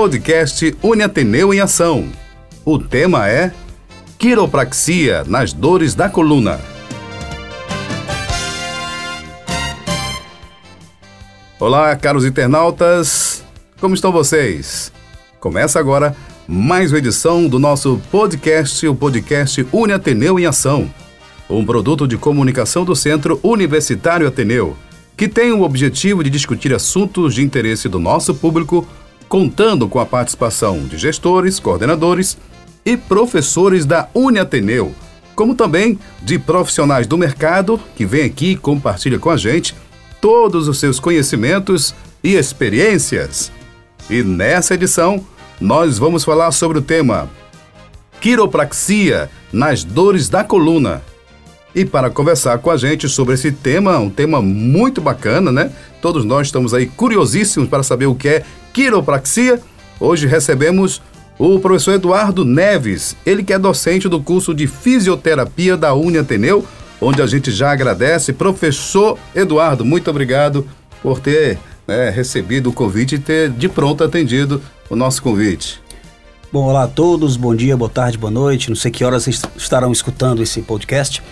podcast Uniateneu em Ação. O tema é Quiropraxia nas dores da coluna. Olá, caros internautas, como estão vocês? Começa agora mais uma edição do nosso podcast, o podcast Uniateneu em Ação, um produto de comunicação do Centro Universitário Ateneu, que tem o objetivo de discutir assuntos de interesse do nosso público, contando com a participação de gestores, coordenadores e professores da Uniateneu, como também de profissionais do mercado que vêm aqui e compartilham com a gente todos os seus conhecimentos e experiências. E nessa edição, nós vamos falar sobre o tema Quiropraxia nas dores da coluna. E para conversar com a gente sobre esse tema, um tema muito bacana, né? Todos nós estamos aí curiosíssimos para saber o que é quiropraxia. Hoje recebemos o professor Eduardo Neves, ele que é docente do curso de fisioterapia da Uni Ateneu, onde a gente já agradece. Professor Eduardo, muito obrigado por ter né, recebido o convite e ter de pronto atendido o nosso convite. Bom, olá a todos, bom dia, boa tarde, boa noite. Não sei que horas vocês estarão escutando esse podcast.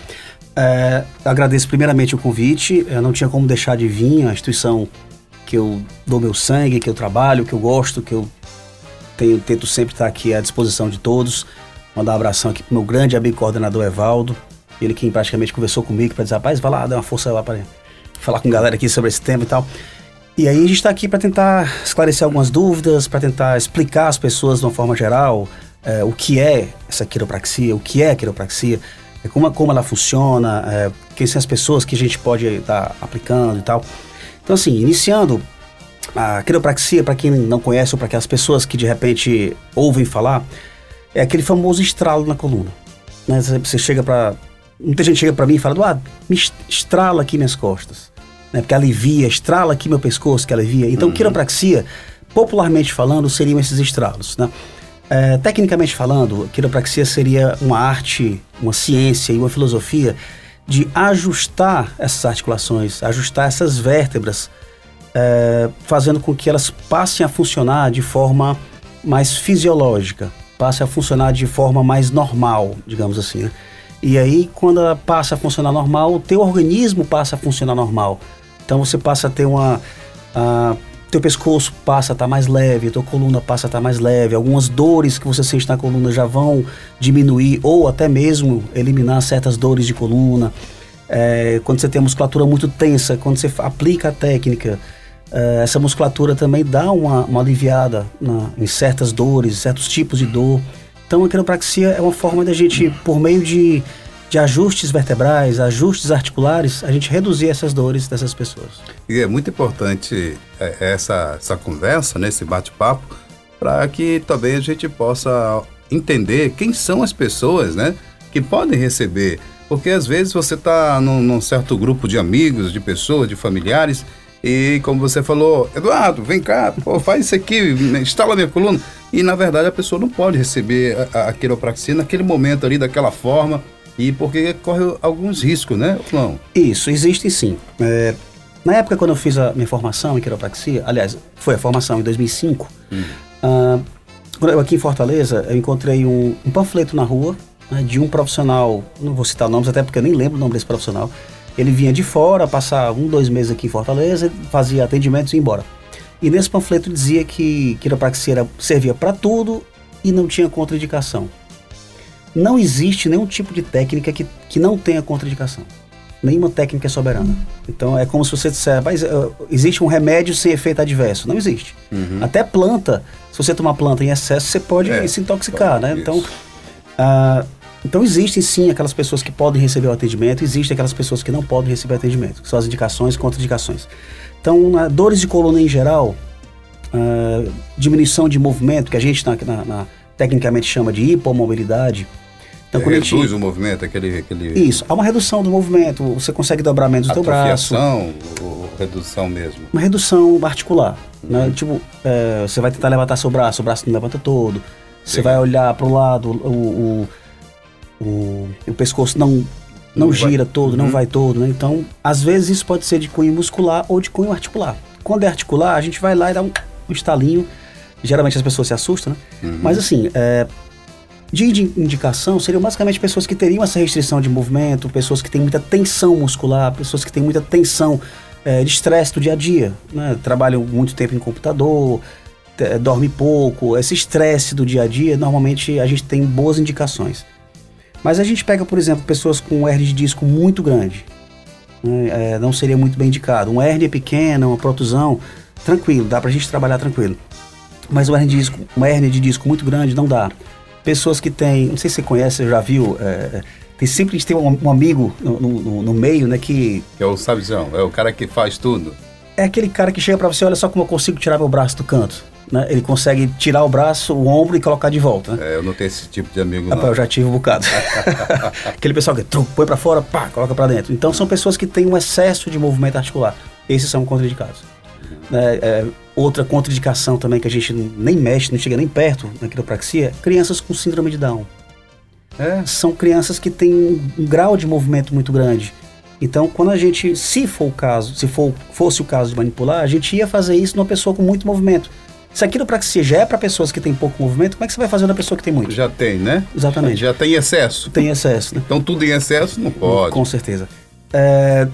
É, agradeço primeiramente o convite. Eu não tinha como deixar de vir, a instituição que eu dou meu sangue, que eu trabalho, que eu gosto, que eu tenho, tento sempre estar aqui à disposição de todos. Mandar um abração aqui pro meu grande amigo coordenador Evaldo, ele que praticamente conversou comigo para dizer, rapaz, vai lá, dá uma força lá para falar com a galera aqui sobre esse tema e tal. E aí a gente está aqui para tentar esclarecer algumas dúvidas, para tentar explicar às pessoas de uma forma geral é, o que é essa quiropraxia, o que é a quiropraxia, como, como ela funciona, é, quem são as pessoas que a gente pode estar tá aplicando e tal. Então assim, iniciando, a quiropraxia, para quem não conhece ou para aquelas pessoas que de repente ouvem falar, é aquele famoso estralo na coluna. Né? Você chega para... Muita gente chega para mim e fala, ah, me estrala aqui minhas costas né, porque alivia, estrala aqui meu pescoço, que alivia. Então, uhum. quiropraxia, popularmente falando, seriam esses estralos. Né? É, tecnicamente falando, quiropraxia seria uma arte, uma ciência e uma filosofia de ajustar essas articulações, ajustar essas vértebras, é, fazendo com que elas passem a funcionar de forma mais fisiológica, passem a funcionar de forma mais normal, digamos assim. Né? E aí, quando ela passa a funcionar normal, o teu organismo passa a funcionar normal. Então você passa a ter uma. A, teu pescoço passa a estar tá mais leve, tua coluna passa a estar tá mais leve, algumas dores que você sente na coluna já vão diminuir ou até mesmo eliminar certas dores de coluna. É, quando você tem a musculatura muito tensa, quando você aplica a técnica, é, essa musculatura também dá uma, uma aliviada na, em certas dores, certos tipos de dor. Então a quiropraxia é uma forma da gente, por meio de de ajustes vertebrais, ajustes articulares, a gente reduzir essas dores dessas pessoas. E é muito importante é, essa, essa conversa, né, esse bate-papo, para que também a gente possa entender quem são as pessoas né, que podem receber. Porque às vezes você está num, num certo grupo de amigos, de pessoas, de familiares, e como você falou, Eduardo, vem cá, pô, faz isso aqui, instala minha coluna. E na verdade a pessoa não pode receber a, a quiropraxia naquele momento ali, daquela forma e porque corre alguns riscos, né, não? Isso, existem sim. É, na época quando eu fiz a minha formação em quiropraxia, aliás, foi a formação em 2005, hum. eu aqui em Fortaleza, eu encontrei um, um panfleto na rua né, de um profissional, não vou citar nomes até porque eu nem lembro o nome desse profissional, ele vinha de fora, passar um, dois meses aqui em Fortaleza, fazia atendimentos e ia embora. E nesse panfleto dizia que quiropraxia servia para tudo e não tinha contraindicação não existe nenhum tipo de técnica que, que não tenha contraindicação. Nenhuma técnica é soberana. Então é como se você disser, mas uh, existe um remédio sem efeito adverso. Não existe. Uhum. Até planta, se você tomar planta em excesso, você pode é, se intoxicar, né? Então, uh, então existem sim aquelas pessoas que podem receber o atendimento, existem aquelas pessoas que não podem receber o atendimento, que são as indicações e contraindicações. Então, na, dores de coluna em geral, uh, diminuição de movimento, que a gente na, na, na, tecnicamente chama de hipomobilidade, então, quando reduz gente... o movimento, aquele, aquele... Isso, há uma redução do movimento, você consegue dobrar menos o teu braço. ou redução mesmo? Uma redução articular, uhum. né? Tipo, é, você vai tentar levantar seu braço, o braço não levanta todo. Você Sim. vai olhar para o lado, o, o, o, pescoço não, não, não gira vai. todo, uhum. não vai todo, né? Então, às vezes isso pode ser de cunho muscular ou de cunho articular. Quando é articular, a gente vai lá e dá um, um estalinho Geralmente as pessoas se assustam, né? Uhum. Mas assim, é, de indi- indicação seriam basicamente pessoas que teriam essa restrição de movimento, pessoas que têm muita tensão muscular, pessoas que têm muita tensão é, de estresse do dia a dia, né? Trabalham muito tempo em computador, te- dorme pouco, esse estresse do dia a dia, normalmente a gente tem boas indicações. Mas a gente pega, por exemplo, pessoas com hernia de disco muito grande, né? É, não seria muito bem indicado. Uma hérnia pequena, uma protusão, tranquilo, dá pra gente trabalhar tranquilo. Mas uma hérnia de disco, uma hérnia de disco muito grande não dá. Pessoas que têm, não sei se você conhece, já viu, é, tem sempre a gente tem um, um amigo no, no- no meio, né, que É o sabizão, é o cara que faz tudo. é aquele cara que chega pra você, olha só como eu consigo tirar meu braço do canto. Né? Ele consegue tirar o braço, o ombro e colocar de volta. Né? É, eu não tenho esse tipo de amigo, Rapaz, não. eu já tive um bocado. Aquele pessoal que trum, põe pra fora, pá, coloca pra dentro. Então são pessoas que têm um excesso de movimento articular. Esses são contraindicados. Né, é, outra contraindicação também que a gente nem mexe, não chega nem perto na quiropraxia, crianças com síndrome de Down. É, São crianças que têm um, um grau de movimento muito grande. Então, quando a gente, se for o caso, se for, fosse o caso de manipular, a gente ia fazer isso numa pessoa com muito movimento. Se a quiropraxia já é para pessoas que têm pouco movimento, como é que você vai fazer na pessoa que tem muito? já tem, né? Exatamente. Já tem excesso. Tem excesso, né? Então tudo em excesso não pode. Com certeza. É,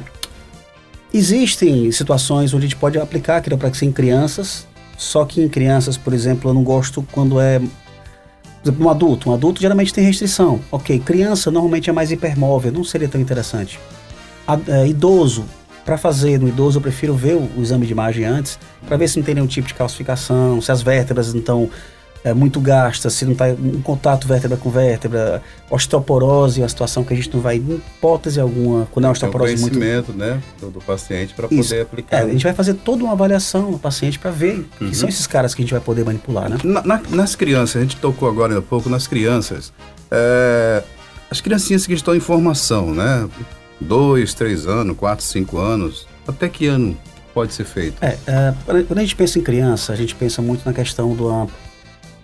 existem situações onde a gente pode aplicar a quiropraxia em crianças, só que em crianças, por exemplo, eu não gosto quando é. Por exemplo, um adulto. Um adulto geralmente tem restrição. Ok, criança normalmente é mais hipermóvel, não seria tão interessante. A- é, idoso, para fazer no idoso, eu prefiro ver o, o exame de imagem antes, para ver se não tem nenhum tipo de calcificação, se as vértebras não estão é, muito gastas, se não está em contato vértebra com vértebra, osteoporose é uma situação que a gente não vai, em hipótese alguma, quando é uma o osteoporose muito conhecimento, né, do, do paciente para poder É, aplicar. a gente vai fazer toda uma avaliação no paciente para ver que são esses caras que a gente vai poder manipular, né? Na- na- nas crianças, a gente tocou agora há pouco nas crianças. É, as criancinhas que estão em formação, né? Dois, três anos, quatro, cinco anos. Até que ano pode ser feito? É, é, quando a gente pensa em criança, a gente pensa muito na questão da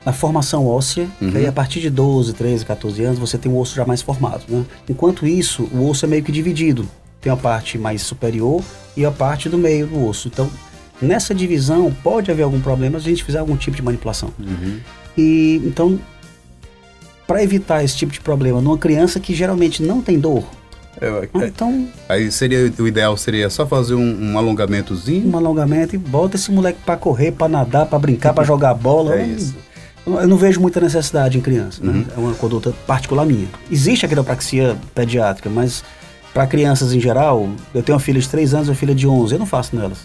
na formação óssea, que aí a partir de 12, 13, 14 anos você tem o osso já mais formado, né? Enquanto isso, o osso é meio que dividido. Tem a parte mais superior e a parte do meio do osso. Então, nessa divisão, pode haver algum problema se a gente fizer algum tipo de manipulação. E, então, para evitar esse tipo de problema numa criança que geralmente não tem dor, É, é, então aí seria o ideal seria só fazer um, um alongamentozinho. um alongamento e bota esse moleque pra correr, pra nadar, pra brincar, pra jogar bola. É isso. Eu não vejo muita necessidade em criança, né? É uma conduta particular minha. Existe a quiropraxia pediátrica, mas para crianças em geral, eu tenho uma filha de 3 anos e uma filha de 11, eu não faço nelas.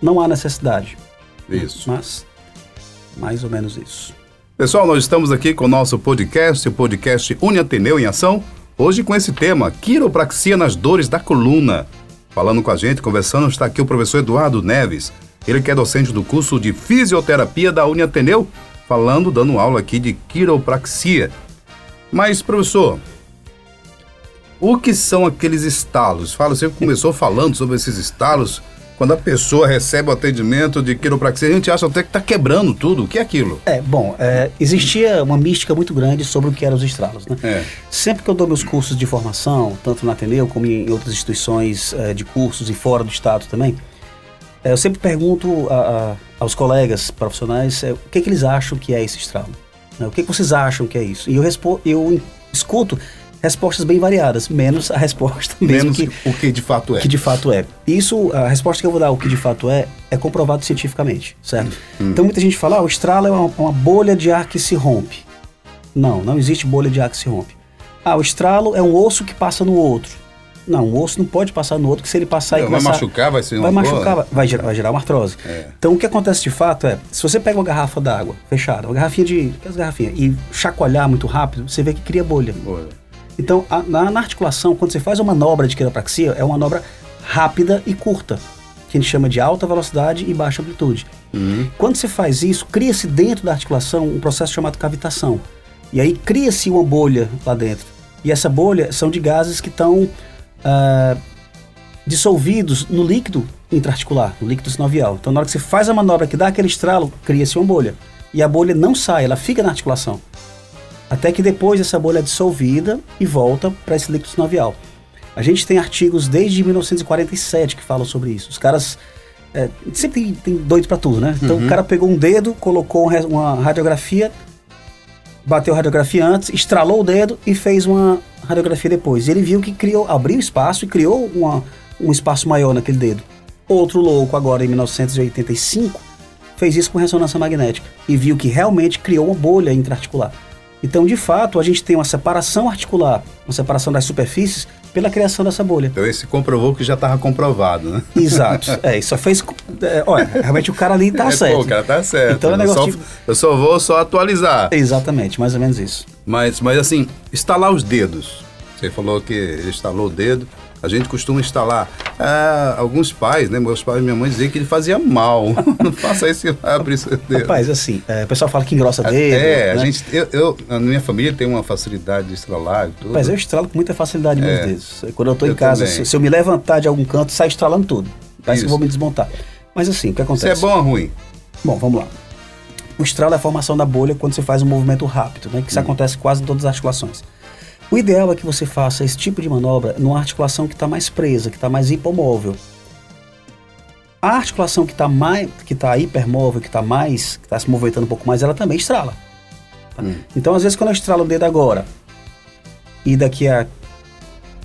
Não há necessidade. Isso. Mas, mais ou menos isso. Pessoal, nós estamos aqui com o nosso podcast, o podcast Uni Ateneu em Ação, hoje com esse tema, quiropraxia nas dores da coluna. Falando com a gente, conversando, está aqui o professor Eduardo Neves, ele que é docente do curso de Fisioterapia da Uni Ateneu, falando, dando aula aqui de quiropraxia. Mas, professor, o que são aqueles estalos? Fala, você começou falando sobre esses estalos. Quando a pessoa recebe o atendimento de quiropraxia, a gente acha até que está quebrando tudo. O que é aquilo? É, bom, é, existia uma mística muito grande sobre o que eram os estralos, né? É. Sempre que eu dou meus cursos de formação, tanto na Ateneu como em outras instituições eh, de cursos e fora do estado também, eu sempre pergunto a- a- aos colegas profissionais eh, o que, que eles acham que é esse estralo. né? O que, que vocês acham que é isso? E eu, respo eu escuto respostas bem variadas, menos a resposta mesmo Menos que, o que de fato é. que de fato é. Isso, a resposta que eu vou dar, o que de fato é, é comprovado cientificamente, certo? Hum. Então muita gente fala, ah, o estralo é uma, uma bolha de ar que se rompe. Não, não existe bolha de ar que se rompe. Ah, o estralo é um osso que passa no outro. Não, o osso não pode passar no outro, que se ele passar e vai começar... machucar, vai ser uma Vai boa- machucar, vai- vai gerar, vai gerar uma artrose. É. Então o que acontece de fato é, se você pega uma garrafa d'água fechada, uma garrafinha de. aquelas garrafinhas, e chacoalhar muito rápido, você vê que cria bolha. Boa. Então, a- na, na articulação, quando você faz uma manobra de quiropraxia, é uma manobra rápida e curta, que a gente chama de alta velocidade e baixa amplitude. Uhum. Quando você faz isso, cria-se dentro da articulação um processo chamado cavitação. E aí cria-se uma bolha lá dentro. E essa bolha são de gases que estão ah, dissolvidos no líquido intraarticular, no líquido sinovial. Então, na hora que você faz a manobra que dá aquele estralo, cria-se uma bolha. E a bolha não sai, ela fica na articulação. Até que depois essa bolha é dissolvida e volta para esse líquido sinovial. A gente tem artigos desde 1947 que falam sobre isso. Os caras É, sempre tem, tem doido pra tudo, né? Então o cara pegou um dedo, colocou um uma radiografia, bateu a radiografia antes, estralou o dedo e fez uma radiografia depois. E ele viu que criou, abriu espaço e criou uma, um espaço maior naquele dedo. Outro louco agora em 1985 fez isso com ressonância magnética e viu que realmente criou uma bolha intraarticular. Então, de fato, a gente tem uma separação articular, uma separação das superfícies pela criação dessa bolha. Então esse comprovou que já estava comprovado, né? Exato. É, isso só fez. É, olha, realmente o cara ali tá É, certo. Pô, o cara tá certo. Então é negócio só, de- eu só vou só atualizar. Exatamente, mais ou menos isso. Mas, mas assim, instalar os dedos. Você falou que ele instalou o dedo. A gente costuma instalar. Ah, alguns pais, né? Meus pais e minha mãe diziam que ele fazia mal. Não faça isso seu dedo. Rapaz, assim, é, o pessoal fala que engrossa dedo. é, a né? gente, eu, eu- na minha família tem uma facilidade de estralar e tudo. Rapaz, eu estralo com muita facilidade meus É. dedos. Quando eu tô em casa, se, se eu me levantar de algum canto, sai estralando tudo. Parece que eu Isso. vou me desmontar. Mas assim, o que Isso acontece? é bom ou ruim? Bom, vamos lá. O estralo é a formação da bolha quando você faz um movimento rápido, né? Que Hum. isso acontece quase em todas as articulações. O ideal é que você faça esse tipo de manobra numa articulação que está mais presa, que está mais hipomóvel. A articulação que está mais, que está hipermóvel, que está mais, que está se movimentando um pouco mais, ela também estrala. tá? Hum. Então, às vezes, quando eu estralo o dedo agora e daqui a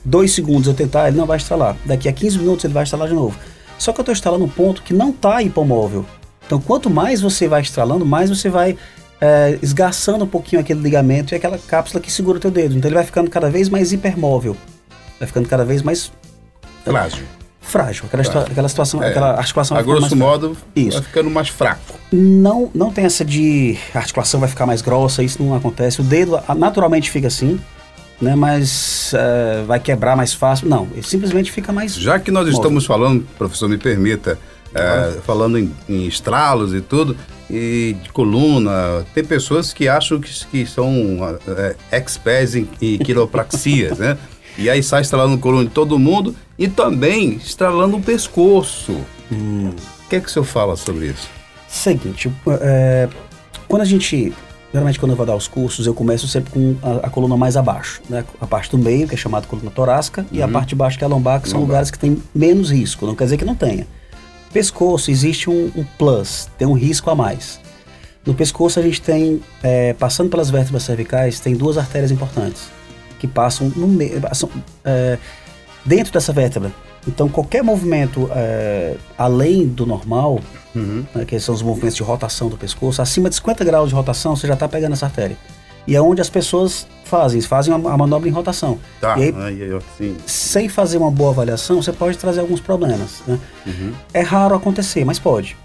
dois segundos eu tentar, ele não vai estralar. Daqui a 15 minutos ele vai estralar de novo. Só que eu estou estralando um ponto que não está hipomóvel. Então, quanto mais você vai estralando, mais você vai é, esgarçando um pouquinho aquele ligamento e aquela cápsula que segura o teu dedo. Então, ele vai ficando cada vez mais hipermóvel. Vai ficando cada vez mais Frágil. frágil. Aquela, situa- aquela situação, É. aquela articulação A grosso mais frágil. modo, Isso. vai ficando mais fraco. Não, não tem essa de a articulação vai ficar mais grossa, isso não acontece. O dedo ah, naturalmente fica assim, né? Mas é, vai quebrar mais fácil. Não, ele simplesmente fica mais. Já que nós móvel. estamos falando, professor, me permita, é, falando em, em estralos e tudo, e de coluna, tem pessoas que acham que, que são é, experts em, em quiropraxias, né? E aí sai estralando coluna de todo mundo e também estralando o pescoço. Hum. O que é que o senhor fala sobre isso? Seguinte, é, quando a gente. Geralmente, quando eu vou dar os cursos, eu começo sempre com a, a coluna mais abaixo. Né? A parte do meio, que é chamada coluna torácica, e a parte de baixo, que é a lombar, que são Lombar. lugares que tem menos risco. Não quer dizer que não tenha. Pescoço, existe um, um plus, tem um risco a mais. No pescoço, a gente tem, é, passando pelas vértebras cervicais, tem duas artérias importantes, que passam no meio, passam, é, dentro dessa vértebra. Então, qualquer movimento é, além do normal, né, que são os movimentos de rotação do pescoço, acima de 50 graus de rotação, você já está pegando essa artéria. E é onde as pessoas fazem, fazem a, a manobra em rotação. Tá. E aí, Aí, aí, assim, sem fazer uma boa avaliação, você pode trazer alguns problemas. né? É raro acontecer, mas pode.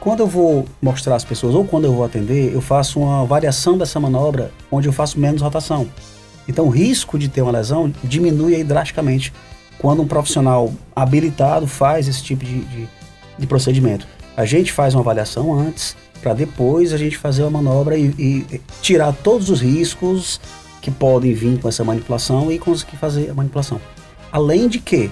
Quando eu vou mostrar às pessoas, ou quando eu vou atender, eu faço uma variação dessa manobra onde eu faço menos rotação. Então o risco de ter uma lesão diminui aí drasticamente quando um profissional habilitado faz esse tipo de, de, de procedimento. A gente faz uma avaliação antes, para depois a gente fazer uma manobra e, e tirar todos os riscos que podem vir com essa manipulação e conseguir fazer a manipulação. Além de que,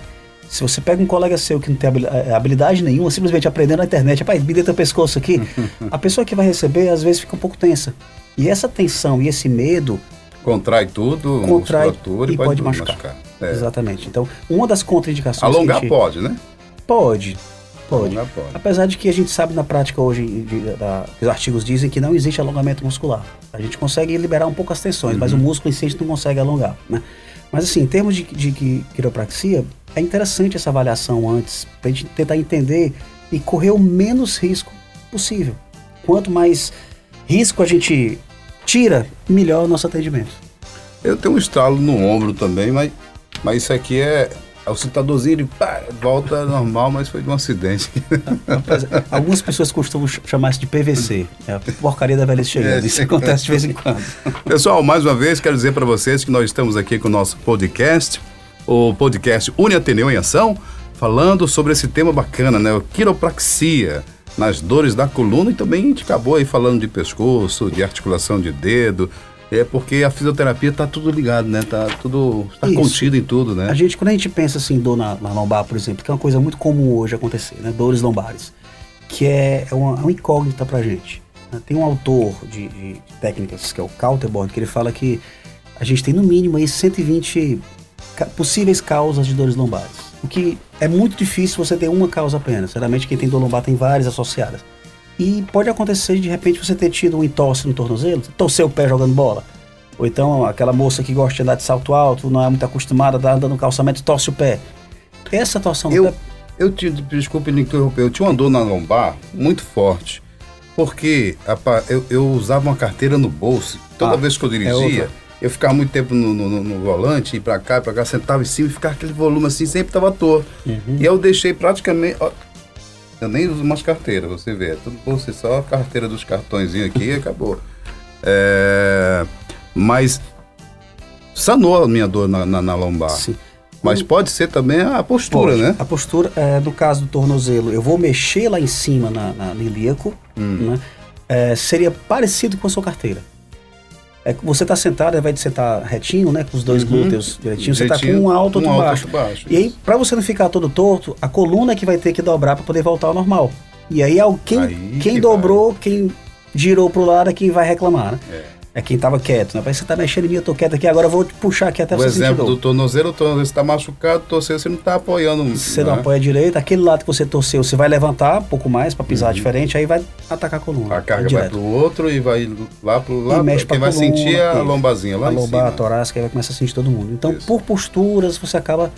se você pega um colega seu que não tem eh, habilidade nenhuma, simplesmente aprendendo na internet, rapaz, me dê teu pescoço aqui, a pessoa que vai receber às vezes fica um pouco tensa. E essa tensão e esse medo contrai tudo, contrai musculatura e pode, machucar. É. Exatamente. Então, uma das contraindicações. Alongar a gente- pode, né? Pode. Pode. Alongar pode. Apesar de que a gente sabe na prática hoje, de- da- os artigos dizem que não existe alongamento muscular. A gente consegue liberar um pouco as tensões, mas o Uhum. músculo em si a gente não consegue alongar, né? Mas assim, em termos de, de, qui- quiropraxia, é interessante essa avaliação antes, pra gente tentar entender e correr o menos risco possível. Quanto mais risco a gente tira, melhor o nosso atendimento. Eu tenho um estalo no ombro também, mas, mas isso aqui é. O citadorzinho de pá, volta normal, mas foi de um acidente. Rapaz, Algumas pessoas costumam ch- chamar isso de PVC, é a porcaria da velhice chegando. É, Isso acontece de vez em quando. Pessoal, mais uma vez quero dizer para vocês que nós estamos aqui com o nosso podcast, o podcast Uni Ateneu em Ação, falando sobre esse tema bacana, né? O quiropraxia, nas dores da coluna e também a gente acabou aí falando de pescoço, de articulação de dedo. É porque a fisioterapia tá tudo ligado, né? Tá tudo. tá Isso. contido em tudo, né? A gente, quando a gente pensa assim, dor na, na lombar, por exemplo, que é uma coisa muito comum hoje acontecer, né? Dores lombares, que é, é uma, é uma incógnita pra gente. né? Tem um autor de, de- técnicas, que é o Kauterborn, que ele fala que a gente tem no mínimo aí 120 ca- possíveis causas de dores lombares. O que é muito difícil você ter uma causa apenas. Geralmente quem tem dor lombar tem várias associadas. E pode acontecer de repente você ter tido um entorse no tornozelo, torcer o pé jogando bola. Ou então aquela moça que gosta de andar de salto alto, não é muito acostumada a andar andando no calçamento, torce o pé. Essa torção eu, do pé. Eu te, desculpe me interromper, eu tinha uma dor na lombar muito forte. Porque eu, eu usava uma carteira no bolso. Toda ah, vez que eu é dirigia, é eu ficava muito tempo no, no, no volante, ir pra cá, pra cá, sentava em cima e ficava aquele volume assim, sempre tava à toa. Uhum. E eu deixei praticamente. Eu nem uso mais carteira, você vê. É tudo você só a carteira dos cartõezinhos aqui e acabou. É, mas sanou a minha dor na, na, na lombar. Sim. Mas pode ser também a postura, pode. né? A postura, é, no caso do tornozelo, eu vou mexer lá em cima na, na, no ilíaco, hum. né? É, seria parecido com a sua carteira. É, você está sentado, ao invés de sentar retinho, né, com os dois uhum. glúteos direitinho, você está com um alto, outro um baixo. Alto, baixo. E aí, para você não ficar todo torto, a coluna é que vai ter que dobrar para poder voltar ao normal. E aí, quem, aí quem que dobrou, vai. quem girou pro lado é quem vai reclamar, né? É é quem estava quieto, né? Parece que você tá mexendo em mim, eu tô quieto aqui, agora eu vou te puxar aqui até o você exemplo do tornozelo, o tornozelo está machucado, torceu, você não está apoiando. Você não, não né? apoia direito, aquele lado que você torceu, você vai levantar um pouco mais para pisar uhum. diferente, aí vai atacar a coluna. A carga vai pro outro e vai lá pro lado, mexe quem vai coluna, sentir a lombazinha lá a lombar, a torácica, aí vai começar a sentir todo mundo. Então, Isso. por posturas, você acaba...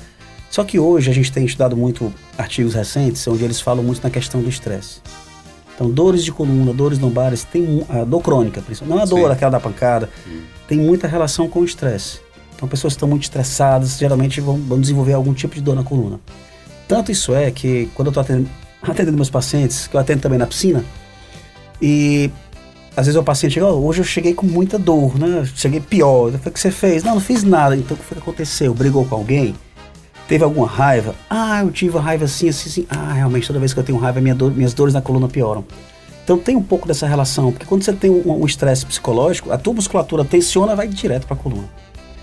Só que hoje a gente tem estudado muito artigos recentes, onde eles falam muito na questão do estresse. Então, dores de coluna, dores lombares, tem a dor crônica, não a dor Sim. aquela da pancada, Sim. tem muita relação com o estresse. Então, pessoas que estão muito estressadas geralmente vão, vão, desenvolver algum tipo de dor na coluna. Tanto isso é que quando eu estou atendendo, atendendo, meus pacientes, que eu atendo também na piscina, e às vezes o paciente chega, oh, hoje eu cheguei com muita dor, né? Cheguei pior. Eu falei, o que você fez? Não, não fiz nada. Então, o que foi que aconteceu? Brigou com alguém? Teve alguma raiva? Ah, eu tive raiva assim, assim, assim. Ah, realmente, toda vez que eu tenho raiva, minha dor, minhas dores na coluna pioram. Então tem um pouco dessa relação, porque quando você tem um estresse um psicológico, a tua musculatura tensiona vai direto para a coluna.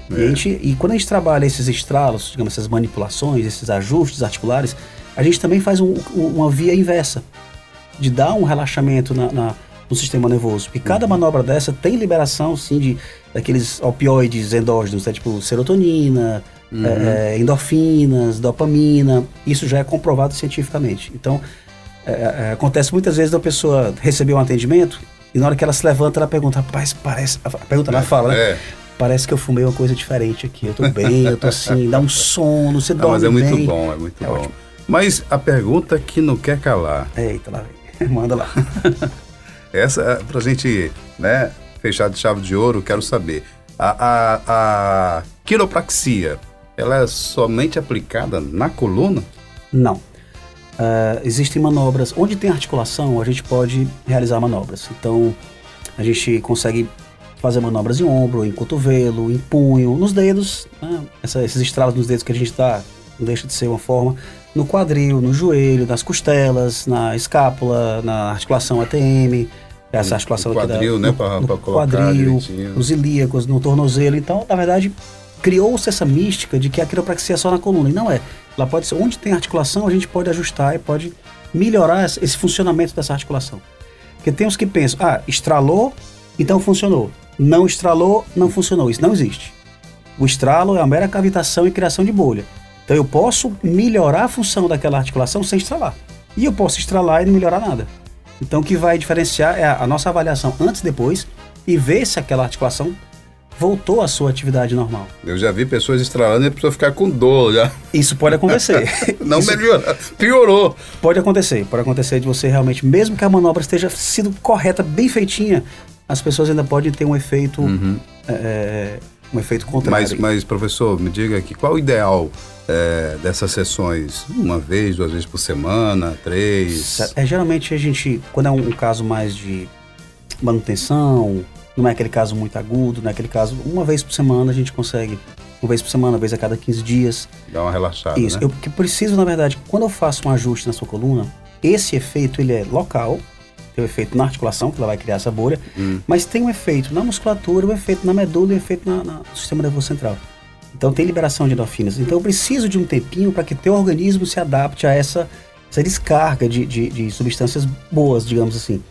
É. E, a gente, e quando a gente trabalha esses estralos, digamos, essas manipulações, esses ajustes articulares, a gente também faz um, uma via inversa, de dar um relaxamento na, na no sistema nervoso. E cada uhum. manobra dessa tem liberação, sim, de daqueles opioides endógenos, né, tipo serotonina, uhum. é, endorfinas, dopamina. Isso já é comprovado cientificamente. Então, é, é, acontece muitas vezes da pessoa receber um atendimento e na hora que ela se levanta, ela pergunta, rapaz, parece. A pergunta ela fala, né? É. Parece que eu fumei uma coisa diferente aqui. Eu tô bem, eu tô assim, dá um sono, você dorme. Não, mas é muito bem. bom, é muito é bom. Ótimo. Mas a pergunta que não quer calar. Eita, lá vem. Manda lá. Essa, é pra gente, né, fechar de chave de ouro, quero saber. A, a, a quiropraxia, ela é somente aplicada na coluna? Não. Uh, existem manobras. Onde tem articulação, a gente pode realizar manobras. Então, a gente consegue fazer manobras em ombro, em cotovelo, em punho, nos dedos. Né? Essa, esses estralos nos dedos que a gente dá, não deixa de ser uma forma. No quadril, no joelho, nas costelas, na escápula, na articulação ATM. Essa articulação no quadril, aqui da, né? Para colocar quadril, nos ilíacos, no tornozelo. Então, na verdade, criou-se essa mística de que a quiropraxia é só na coluna. E não é. Ela pode ser onde tem articulação, a gente pode ajustar e pode melhorar esse funcionamento dessa articulação. Porque tem os que pensam, ah, estralou, então funcionou. Não estralou, não funcionou. Isso não existe. O estralo é a mera cavitação e criação de bolha. Então eu posso melhorar a função daquela articulação sem estralar. E eu posso estralar e não melhorar nada. Então o que vai diferenciar é a nossa avaliação antes e depois e ver se aquela articulação voltou à sua atividade normal. Eu já vi pessoas estralando e a pessoa ficar com dor já. Isso pode acontecer. Não Isso melhorou, piorou. Pode acontecer, pode acontecer de você realmente, mesmo que a manobra esteja sido correta, bem feitinha, as pessoas ainda podem ter um efeito, uhum. é, um efeito contrário. Mas, mas, professor, me diga aqui, qual o ideal é, dessas sessões? Uma vez, duas vezes por semana, três? É, geralmente a gente, quando é um, um caso mais de manutenção, não é aquele caso muito agudo, não é aquele caso. Uma vez por semana a gente consegue. Uma vez por semana, uma vez a cada 15 dias. Dá uma relaxada. Isso. Né? Eu que preciso, na verdade, quando eu faço um ajuste na sua coluna, esse efeito ele é local, tem um efeito na articulação, que ela vai criar essa bolha, hum. mas tem um efeito na musculatura, um efeito na medula e um efeito na, na, no sistema nervoso central. Então tem liberação de endorfinas. Então eu preciso de um tempinho para que teu organismo se adapte a essa, essa descarga de, de, de substâncias boas, digamos assim.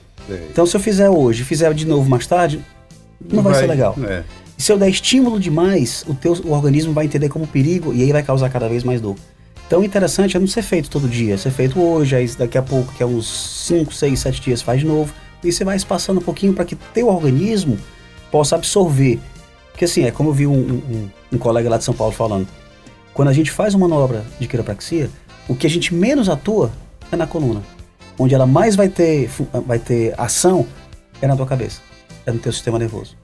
Então se eu fizer hoje, fizer de novo mais tarde, não vai, vai ser legal. É. E se eu der estímulo demais, o teu o organismo vai entender como perigo e aí vai causar cada vez mais dor. Então, interessante é não ser feito todo dia, ser feito hoje, aí daqui a pouco, que é uns 5, 6, 7 dias, faz de novo. E você vai espaçando um pouquinho para que teu organismo possa absorver. Porque assim, é como eu vi um, um, um colega lá de São Paulo falando, quando a gente faz uma manobra de quiropraxia, o que a gente menos atua é na coluna. Onde ela mais vai ter, vai ter ação é na tua cabeça, é no teu sistema nervoso.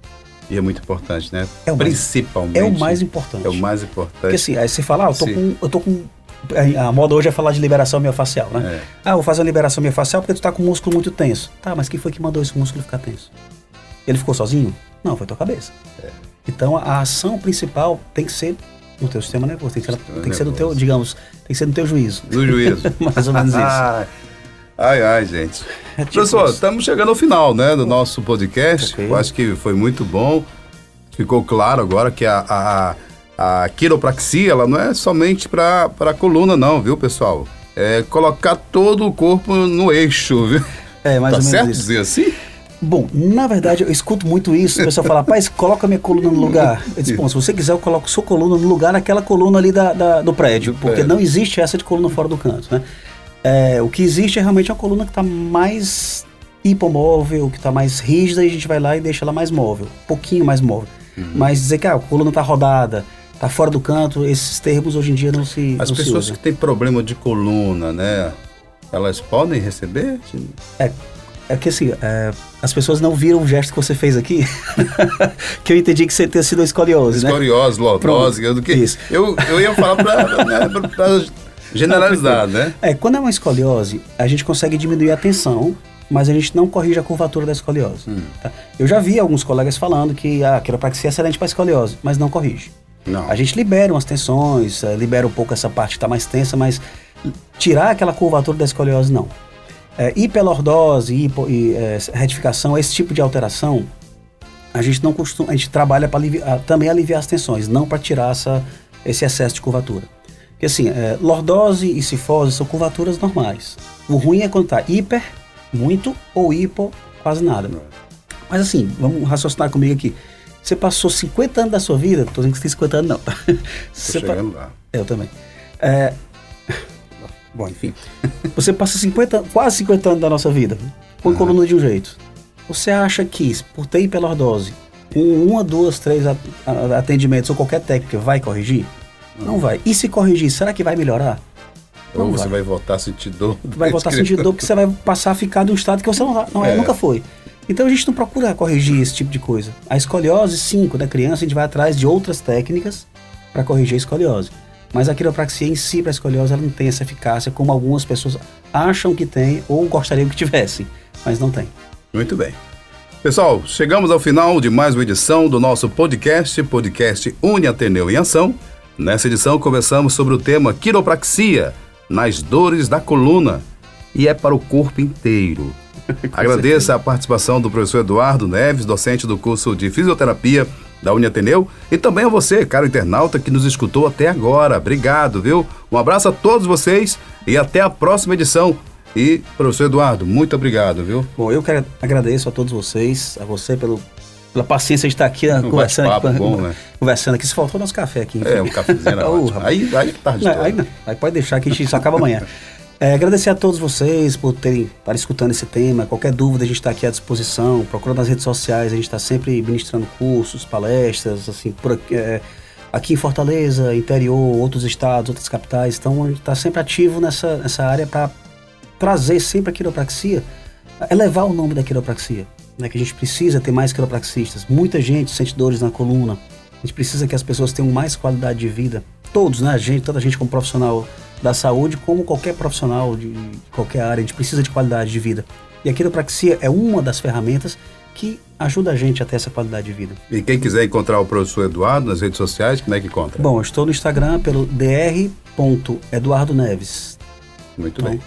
E é muito importante, né? É o Principalmente. Mais, é o mais importante. É o mais importante. Porque assim, aí você fala, ah, eu tô, com, eu tô com. A moda hoje é falar de liberação miofascial, né? É. Ah, vou fazer uma liberação miofascial porque tu tá com o músculo muito tenso. Tá, mas quem foi que mandou esse músculo ficar tenso? Ele ficou sozinho? Não, foi tua cabeça. É. Então a ação principal tem que ser no teu sistema nervoso, tem que, ser, tem que ser no teu, digamos, tem que ser no teu juízo. No juízo. Mais ou menos isso. Ai, ai, gente. É tipo Pessoal, estamos chegando ao final, né, do nosso podcast. Okay. Eu acho que foi muito bom. Ficou claro agora que a, a, a quiropraxia, ela não é somente para a coluna, não, viu, pessoal? É colocar todo o corpo no eixo, viu? É, mais tá ou menos certo isso. dizer assim? Bom, na verdade, eu escuto muito isso. O pessoal fala, rapaz, coloca minha coluna no lugar. Eu disse, bom, se você quiser, eu coloco sua coluna no lugar naquela coluna ali da, da do prédio. Porque prédio. não existe essa de coluna fora do canto, né? É, o que existe é realmente a coluna que está mais hipomóvel, que está mais rígida, e a gente vai lá e deixa ela mais móvel, um pouquinho mais móvel. Uhum. Mas dizer que ah, a coluna está rodada, está fora do canto, esses termos hoje em dia não se As não pessoas se que têm problema de coluna, né? Elas podem receber? É, é que assim, é, as pessoas não viram o gesto que você fez aqui, que eu entendi que você ter sido escoliose, né? Escoliose, lordose, do que isso. Eu, eu ia falar para né, Generalizado, né? É, quando é uma escoliose, a gente consegue diminuir a tensão, mas a gente não corrige a curvatura da escoliose. Hum. Tá? Eu já vi alguns colegas falando que a quiropraxia é excelente para escoliose, mas não corrige. Não. A gente libera umas tensões, eh, libera um pouco essa parte que está mais tensa, mas tirar aquela curvatura da escoliose, não. É, hiperlordose, hipo, e, é, retificação, esse tipo de alteração, a gente não costuma, a gente trabalha para também aliviar as tensões, não para tirar essa, esse excesso de curvatura. Porque assim, é, lordose e cifose são curvaturas normais. O ruim é quando tá hiper, muito, ou hipo, quase nada. Mas assim, vamos raciocinar comigo aqui. Você passou 50 anos da sua vida, tô dizendo que você tem 50 anos, não. Você chegando pa... lá. Eu também. É... Bom, enfim. Você passa 50, quase 50 anos da nossa vida com uhum. coluna de um jeito. Você acha que, por ter hiperlordose, com uma, duas, três atendimentos ou qualquer técnica, vai corrigir? Não vai. E se corrigir, será que vai melhorar? Ou você vai. vai voltar a sentir dor. Vai voltar a sentir dor porque você vai passar a ficar de um estado que você não, não é. nunca foi. Então a gente não procura corrigir esse tipo de coisa. A escoliose, sim, quando é criança, a gente vai atrás de outras técnicas para corrigir a escoliose. Mas a quiropraxia em si, para a escoliose, ela não tem essa eficácia como algumas pessoas acham que tem ou gostariam que tivesse, mas não tem. Muito bem. Pessoal, chegamos ao final de mais uma edição do nosso podcast, podcast Uni Ateneu em Ação. Nessa edição, conversamos sobre o tema quiropraxia nas dores da coluna e é para o corpo inteiro. Agradeço a participação do professor Eduardo Neves, docente do curso de fisioterapia da Uniateneu, e também a você, caro internauta, que nos escutou até agora. Obrigado, viu? Um abraço a todos vocês e até a próxima edição. E, professor Eduardo, muito obrigado, viu? Bom, eu quero agradeço a todos vocês, a você pelo pela paciência de estar aqui um conversando, aqui, bom, né? conversando aqui. Se faltou nosso café aqui. Enfim. É, um cafezinho era oh, aí, aí tarde não, aí, não, aí pode deixar que a gente só acaba amanhã. É, agradecer a todos vocês por terem estar escutando esse tema. Qualquer dúvida, a gente está aqui à disposição. Procura nas redes sociais, a gente está sempre ministrando cursos, palestras, assim, por aqui, é, aqui em Fortaleza, interior, outros estados, outras capitais. Então, a gente está sempre ativo nessa, nessa área para trazer sempre a quiropraxia, elevar o nome da quiropraxia né, que a gente precisa ter mais quiropraxistas. Muita gente sente dores na coluna. A gente precisa que as pessoas tenham mais qualidade de vida. Todos, né? A gente, toda a gente como profissional da saúde, como qualquer profissional de qualquer área, a gente precisa de qualidade de vida. E a quiropraxia é uma das ferramentas que ajuda a gente a ter essa qualidade de vida. E quem quiser encontrar o professor Eduardo nas redes sociais, como é que encontra? Bom, eu estou no Instagram pelo dr.eduardoneves. Muito então, bem.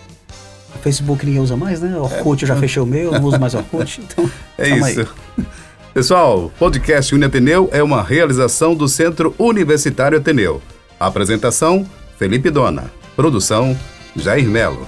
Facebook ninguém usa mais, né? Orkut é, eu já fechei o meu, não uso mais Orkut. Então, é isso. Aí. Pessoal, o podcast Uni Ateneu é uma realização do Centro Universitário Ateneu. Apresentação: Felipe Dona. Produção: Jair Melo.